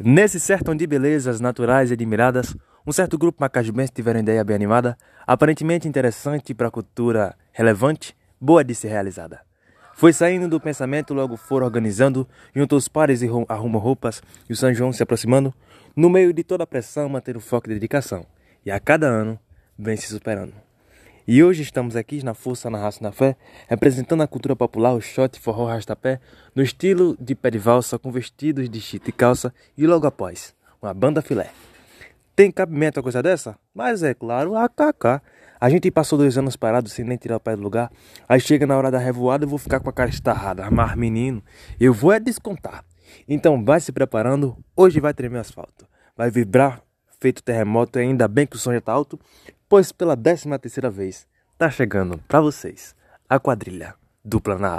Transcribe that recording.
Nesse sertão de belezas naturais e admiradas, um certo grupo macajubense tiveram ideia bem animada, aparentemente interessante para a cultura relevante, boa de ser realizada. Foi saindo do pensamento, logo foram organizando, junto aos pares e arrumam roupas, e o São João se aproximando, no meio de toda a pressão, manter o foco e dedicação. E a cada ano, vem se superando. E hoje estamos aqui na Força, na Raça na Fé, representando a cultura popular, o shot forró rastapé, no estilo de pé de valsa, com vestidos de chita e calça, e logo após, uma banda filé. Tem cabimento a coisa dessa? Mas é claro, a KK. A gente passou dois anos parado sem nem tirar o pé do lugar. Aí chega na hora da revoada, eu vou ficar com a cara estarrada. Mas menino, eu vou é descontar. Então vai se preparando, hoje vai tremer asfalto. Vai vibrar feito terremoto e ainda bem que o som já tá alto, pois pela décima terceira vez tá chegando para vocês a quadrilha dupla na